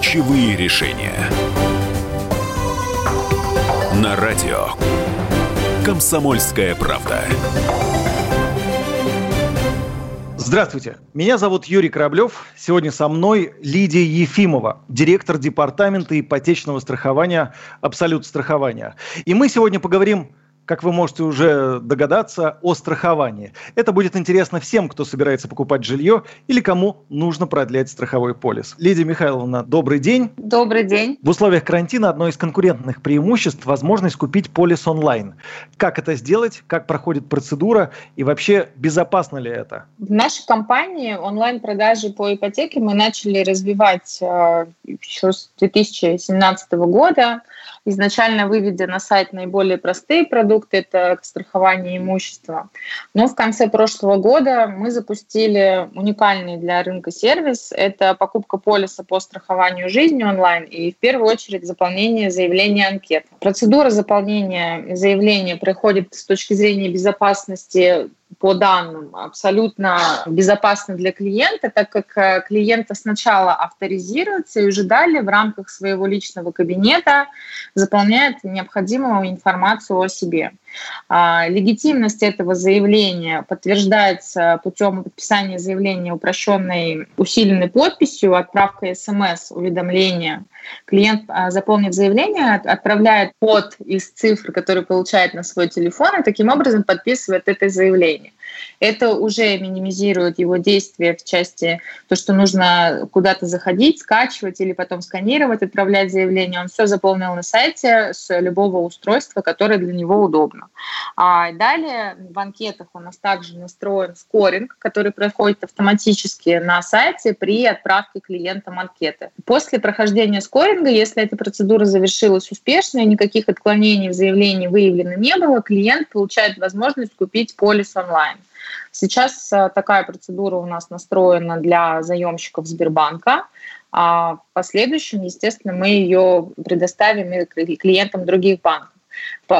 Ключевые решения. На радио. Комсомольская правда. Здравствуйте, меня зовут Юрий Кораблев. Сегодня со мной Лидия Ефимова, директор департамента ипотечного страхования «Абсолют страхования». И мы сегодня поговорим как вы можете уже догадаться, о страховании. Это будет интересно всем, кто собирается покупать жилье или кому нужно продлять страховой полис. Лидия Михайловна, добрый день. Добрый день. В условиях карантина одно из конкурентных преимуществ – возможность купить полис онлайн. Как это сделать, как проходит процедура и вообще безопасно ли это? В нашей компании онлайн-продажи по ипотеке мы начали развивать э, еще с 2017 года изначально выведя на сайт наиболее простые продукты, это страхование имущества. Но в конце прошлого года мы запустили уникальный для рынка сервис. Это покупка полиса по страхованию жизни онлайн и в первую очередь заполнение заявления анкеты. Процедура заполнения заявления проходит с точки зрения безопасности по данным абсолютно безопасно для клиента, так как э, клиента сначала авторизируется и уже далее в рамках своего личного кабинета заполняет необходимую информацию о себе. А, легитимность этого заявления подтверждается путем подписания заявления упрощенной усиленной подписью, отправкой смс уведомления. Клиент, а, заполнив заявление, отправляет код из цифр, который получает на свой телефон, и таким образом подписывает это заявление. Это уже минимизирует его действия в части то, что нужно куда-то заходить, скачивать или потом сканировать, отправлять заявление. Он все заполнил на сайте с любого устройства, которое для него удобно. А далее в анкетах у нас также настроен скоринг, который проходит автоматически на сайте при отправке клиентам анкеты. После прохождения скоринга, если эта процедура завершилась успешно и никаких отклонений в заявлении выявлено не было, клиент получает возможность купить полис онлайн. Сейчас э, такая процедура у нас настроена для заемщиков Сбербанка. А в последующем, естественно, мы ее предоставим и клиентам других банков.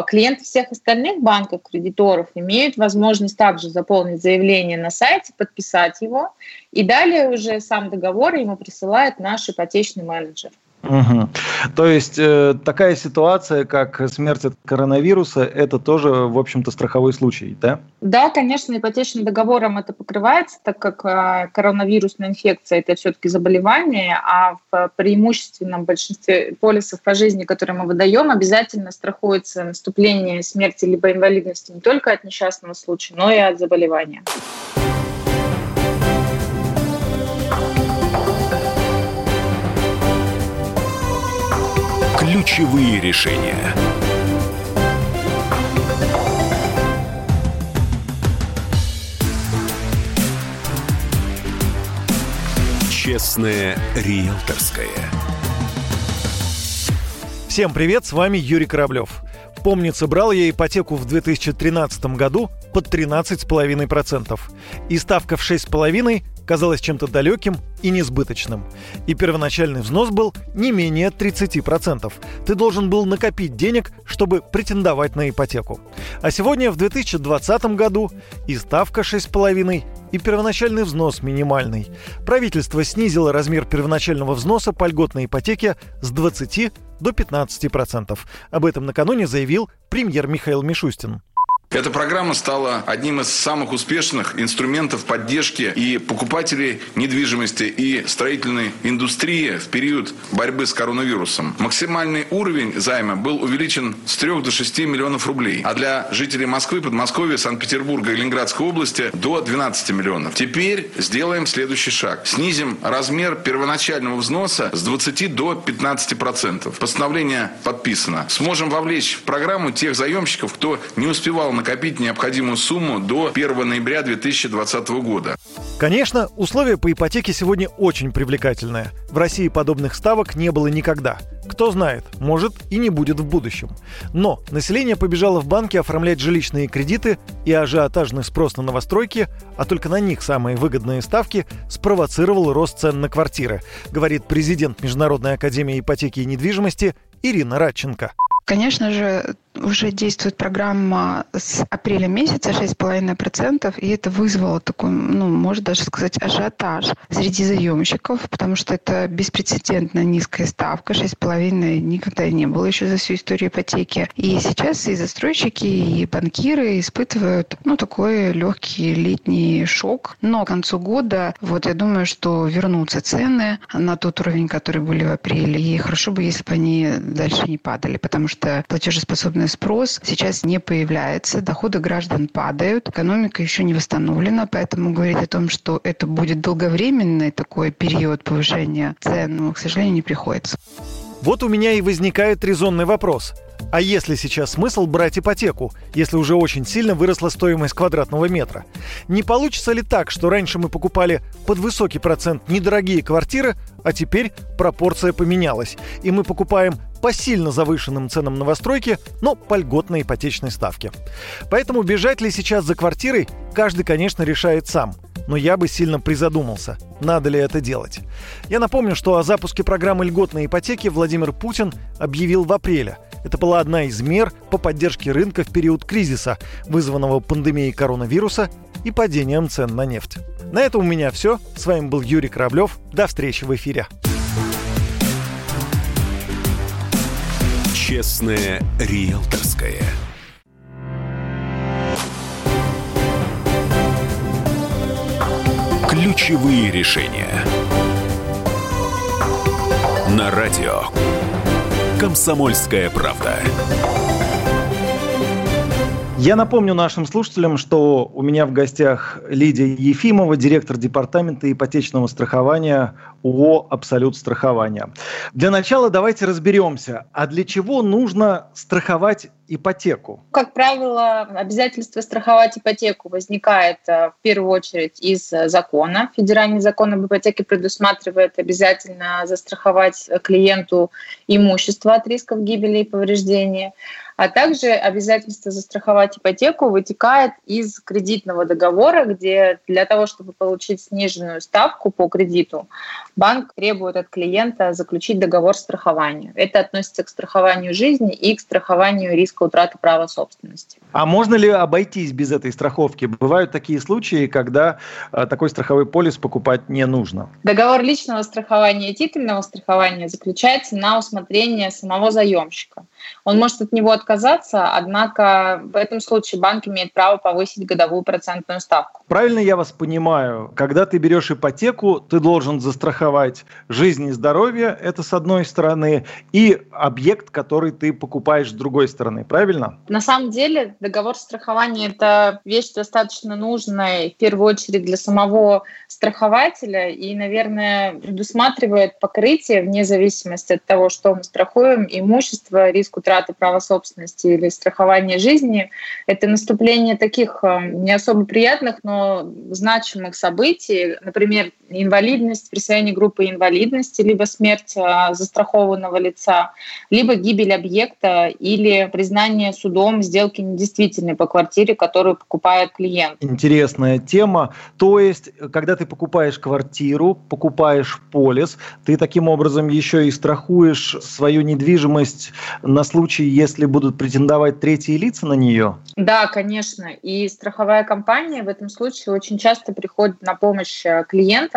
Клиенты всех остальных банков, кредиторов имеют возможность также заполнить заявление на сайте, подписать его, и далее уже сам договор ему присылает наш ипотечный менеджер. Угу. То есть э, такая ситуация, как смерть от коронавируса, это тоже, в общем-то, страховой случай, да? Да, конечно, ипотечным договором это покрывается, так как э, коронавирусная инфекция это все-таки заболевание, а в преимущественном большинстве полисов по жизни, которые мы выдаем, обязательно страхуется наступление смерти либо инвалидности не только от несчастного случая, но и от заболевания. Ключевые решения. Честное риэлторское. Всем привет, с вами Юрий Кораблев. Помнится, брал я ипотеку в 2013 году под 13,5%. И ставка в 6,5% казалась чем-то далеким и несбыточным. И первоначальный взнос был не менее 30%. Ты должен был накопить денег, чтобы претендовать на ипотеку. А сегодня, в 2020 году, и ставка 6,5%, и первоначальный взнос минимальный. Правительство снизило размер первоначального взноса по льготной ипотеке с 20 до 15%. Об этом накануне заявил премьер Михаил Мишустин. Эта программа стала одним из самых успешных инструментов поддержки и покупателей недвижимости и строительной индустрии в период борьбы с коронавирусом. Максимальный уровень займа был увеличен с 3 до 6 миллионов рублей, а для жителей Москвы, Подмосковья, Санкт-Петербурга и Ленинградской области до 12 миллионов. Теперь сделаем следующий шаг. Снизим размер первоначального взноса с 20 до 15 процентов. Постановление подписано. Сможем вовлечь в программу тех заемщиков, кто не успевал накопить необходимую сумму до 1 ноября 2020 года. Конечно, условия по ипотеке сегодня очень привлекательные. В России подобных ставок не было никогда. Кто знает, может и не будет в будущем. Но население побежало в банки оформлять жилищные кредиты, и ажиотажный спрос на новостройки, а только на них самые выгодные ставки, спровоцировал рост цен на квартиры, говорит президент Международной академии ипотеки и недвижимости Ирина Радченко. Конечно же, уже действует программа с апреля месяца 6,5%, и это вызвало такой, ну, можно даже сказать, ажиотаж среди заемщиков, потому что это беспрецедентно низкая ставка, 6,5% никогда не было еще за всю историю ипотеки. И сейчас и застройщики, и банкиры испытывают, ну, такой легкий летний шок. Но к концу года, вот я думаю, что вернутся цены на тот уровень, который были в апреле, и хорошо бы, если бы они дальше не падали, потому что платежеспособный спрос сейчас не появляется, доходы граждан падают, экономика еще не восстановлена, поэтому говорить о том, что это будет долговременный такой период повышения цен, ну, к сожалению, не приходится. Вот у меня и возникает резонный вопрос. А если сейчас смысл брать ипотеку, если уже очень сильно выросла стоимость квадратного метра? Не получится ли так, что раньше мы покупали под высокий процент недорогие квартиры, а теперь пропорция поменялась, и мы покупаем по сильно завышенным ценам новостройки, но по льготной ипотечной ставке. Поэтому бежать ли сейчас за квартирой, каждый, конечно, решает сам – но я бы сильно призадумался, надо ли это делать. Я напомню, что о запуске программы льготной ипотеки Владимир Путин объявил в апреле. Это была одна из мер по поддержке рынка в период кризиса, вызванного пандемией коронавируса и падением цен на нефть. На этом у меня все. С вами был Юрий Кораблев. До встречи в эфире. Честное риэлторское. Ключевые решения. На радио. Комсомольская правда. Я напомню нашим слушателям, что у меня в гостях Лидия Ефимова, директор департамента ипотечного страхования ООО «Абсолют страхования». Для начала давайте разберемся, а для чего нужно страховать ипотеку? Как правило, обязательство страховать ипотеку возникает э, в первую очередь из закона. Федеральный закон об ипотеке предусматривает обязательно застраховать клиенту имущество от рисков гибели и повреждения. А также обязательство застраховать ипотеку вытекает из кредитного договора, где для того, чтобы получить сниженную ставку по кредиту, банк требует от клиента заключить договор страхования. Это относится к страхованию жизни и к страхованию риска утраты права собственности. А можно ли обойтись без этой страховки? Бывают такие случаи, когда э, такой страховой полис покупать не нужно. Договор личного страхования и титульного страхования заключается на усмотрение самого заемщика. Он может от него отказаться, однако в этом случае банк имеет право повысить годовую процентную ставку. Правильно я вас понимаю, когда ты берешь ипотеку, ты должен застраховать жизнь и здоровье, это с одной стороны, и объект, который ты покупаешь с другой стороны, правильно? На самом деле договор страхования – это вещь достаточно нужная, в первую очередь для самого страхователя, и, наверное, предусматривает покрытие вне зависимости от того, что мы страхуем, имущество, риск утраты права собственности или страхование жизни, это наступление таких э, не особо приятных, но значимых событий, например, инвалидность, присвоение группы инвалидности, либо смерть э, застрахованного лица, либо гибель объекта или признание судом сделки недействительной по квартире, которую покупает клиент. Интересная тема. То есть, когда ты покупаешь квартиру, покупаешь полис, ты таким образом еще и страхуешь свою недвижимость на случай, если будут претендовать третьи лица на нее? Да, конечно. И страховая компания в этом случае очень часто приходит на помощь э,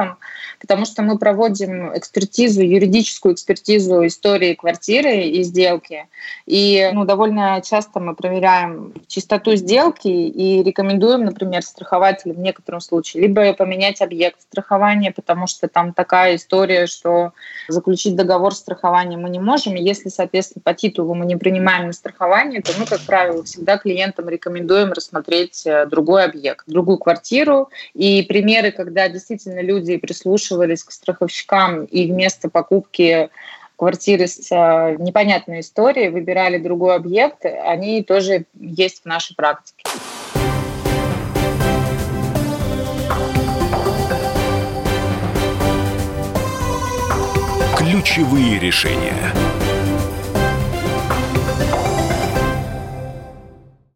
клиентам, потому что мы проводим экспертизу, юридическую экспертизу истории квартиры и сделки. И ну, довольно часто мы проверяем чистоту сделки и рекомендуем, например, страхователю в некотором случае либо поменять объект страхования, потому что там такая история, что заключить договор страхования мы не можем. Если, соответственно, по титулу титулу мы не принимаем на страхование, то мы, как правило, всегда клиентам рекомендуем рассмотреть э, другой объект, другую квартиру. И примеры, когда действительно люди прислушивались к страховщикам и вместо покупки квартиры с э, непонятной историей выбирали другой объект, они тоже есть в нашей практике. Ключевые решения.